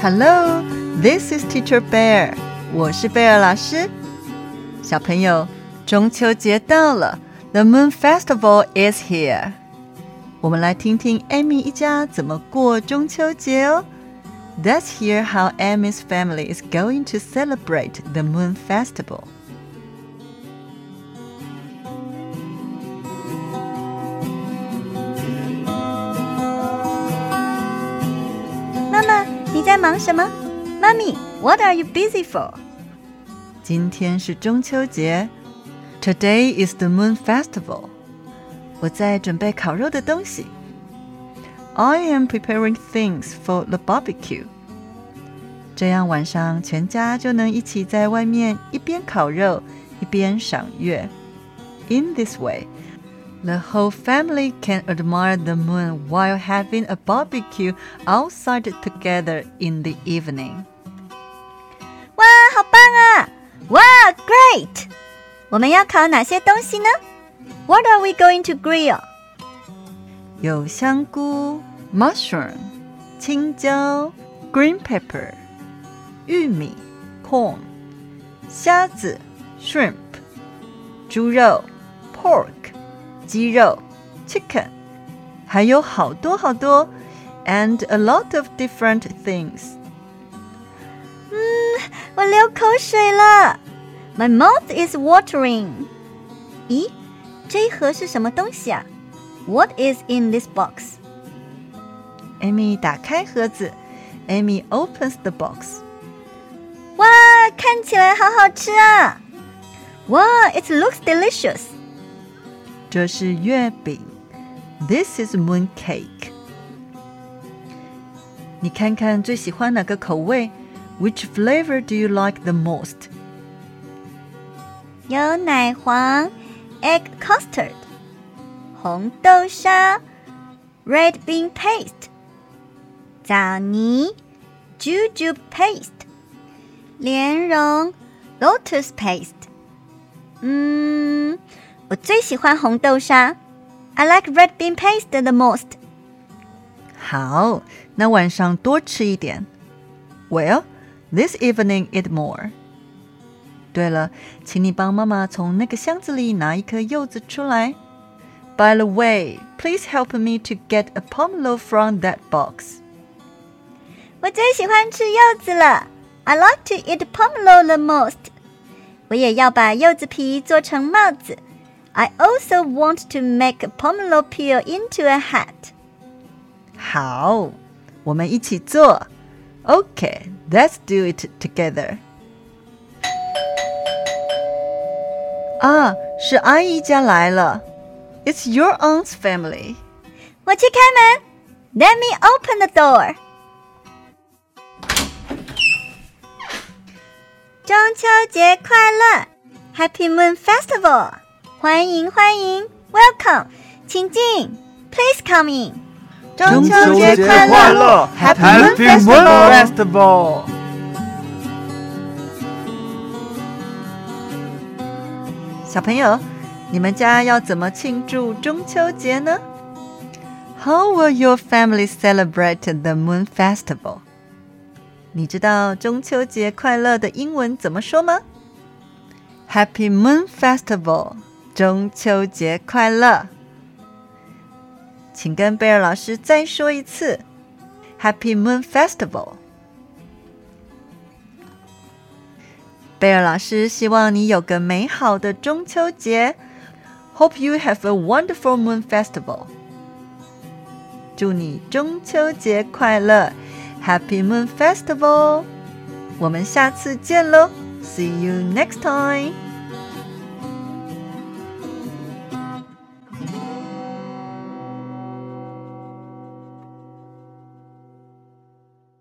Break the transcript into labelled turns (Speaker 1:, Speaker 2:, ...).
Speaker 1: Hello, this is Teacher Bear. 我是贝尔老师。小朋友，中秋节到了，The Moon Festival is here. 我们来听听 Amy 一家怎么过中秋节哦。Let's hear how Amy's family is going to celebrate the Moon Festival.
Speaker 2: 在忙什么？妈咪，What are you busy for？
Speaker 1: 今天是中秋节，Today is the Moon Festival。我在准备烤肉的东西。I am preparing things for the barbecue。这样晚上全家就能一起在外面一边烤肉一边赏月。In this way, the whole family can admire the moon while having a barbecue outside together in the evening.
Speaker 2: 哇，好棒啊！哇，Great！我们要烤哪些东西呢？What are we going to grill？
Speaker 1: 有香菇 （mushroom）、青椒 （green pepper）、玉米 （corn）、虾子 （shrimp）、猪肉 （pork）、 鸡肉 （chicken），还有好多好多，and a lot of different things。
Speaker 2: 嗯，我流口水了，My mouth is watering。咦，这一盒是什么东西啊？What is in this
Speaker 1: box？Amy 打开盒子，Amy opens the box。
Speaker 2: 哇，看起来好好吃啊！哇，it looks delicious。
Speaker 1: 这是月饼，This is moon cake。你看看最喜欢哪个口味？Which flavor do you like the most？
Speaker 2: 有奶黄 （egg custard）、红豆沙 （red bean paste）、枣泥 （jujube paste）、莲蓉 （lotus paste）。嗯， 我最喜欢红豆沙。I like red bean paste the most。
Speaker 1: 好，那晚上多吃一点。Well, this evening eat more. 对了，请你帮妈妈从那个箱子里拿一颗柚子出来。By the way, please help me to get a pomelo from that box.
Speaker 2: 我最喜欢吃柚子了。I like to eat pomelo the most. 我也要把柚子皮做成帽子。 I also want to make a pomelo peel into a hat.
Speaker 1: 好，我们一起做。Okay, let's do it together. 啊，是阿姨家来了。It's your aunt's family.
Speaker 2: 我去开门。Let me open the door. 中秋节快乐！Happy Moon Festival！ 欢迎欢迎，Welcome，请进，Please come in。
Speaker 1: 中秋节快乐，Happy Moon Festival！小朋友，你们家要怎么庆祝中秋节呢？How will your family celebrate the Moon Festival？你知道中秋节快乐的英文怎么说吗？Happy Moon Festival，中秋节快乐！请跟贝尔老师再说一次，Happy Moon Festival。贝尔老师希望你有个美好的中秋节，Hope you have a wonderful Moon Festival。祝你中秋节快乐，Happy Moon Festival！我们下次见喽，See you next time。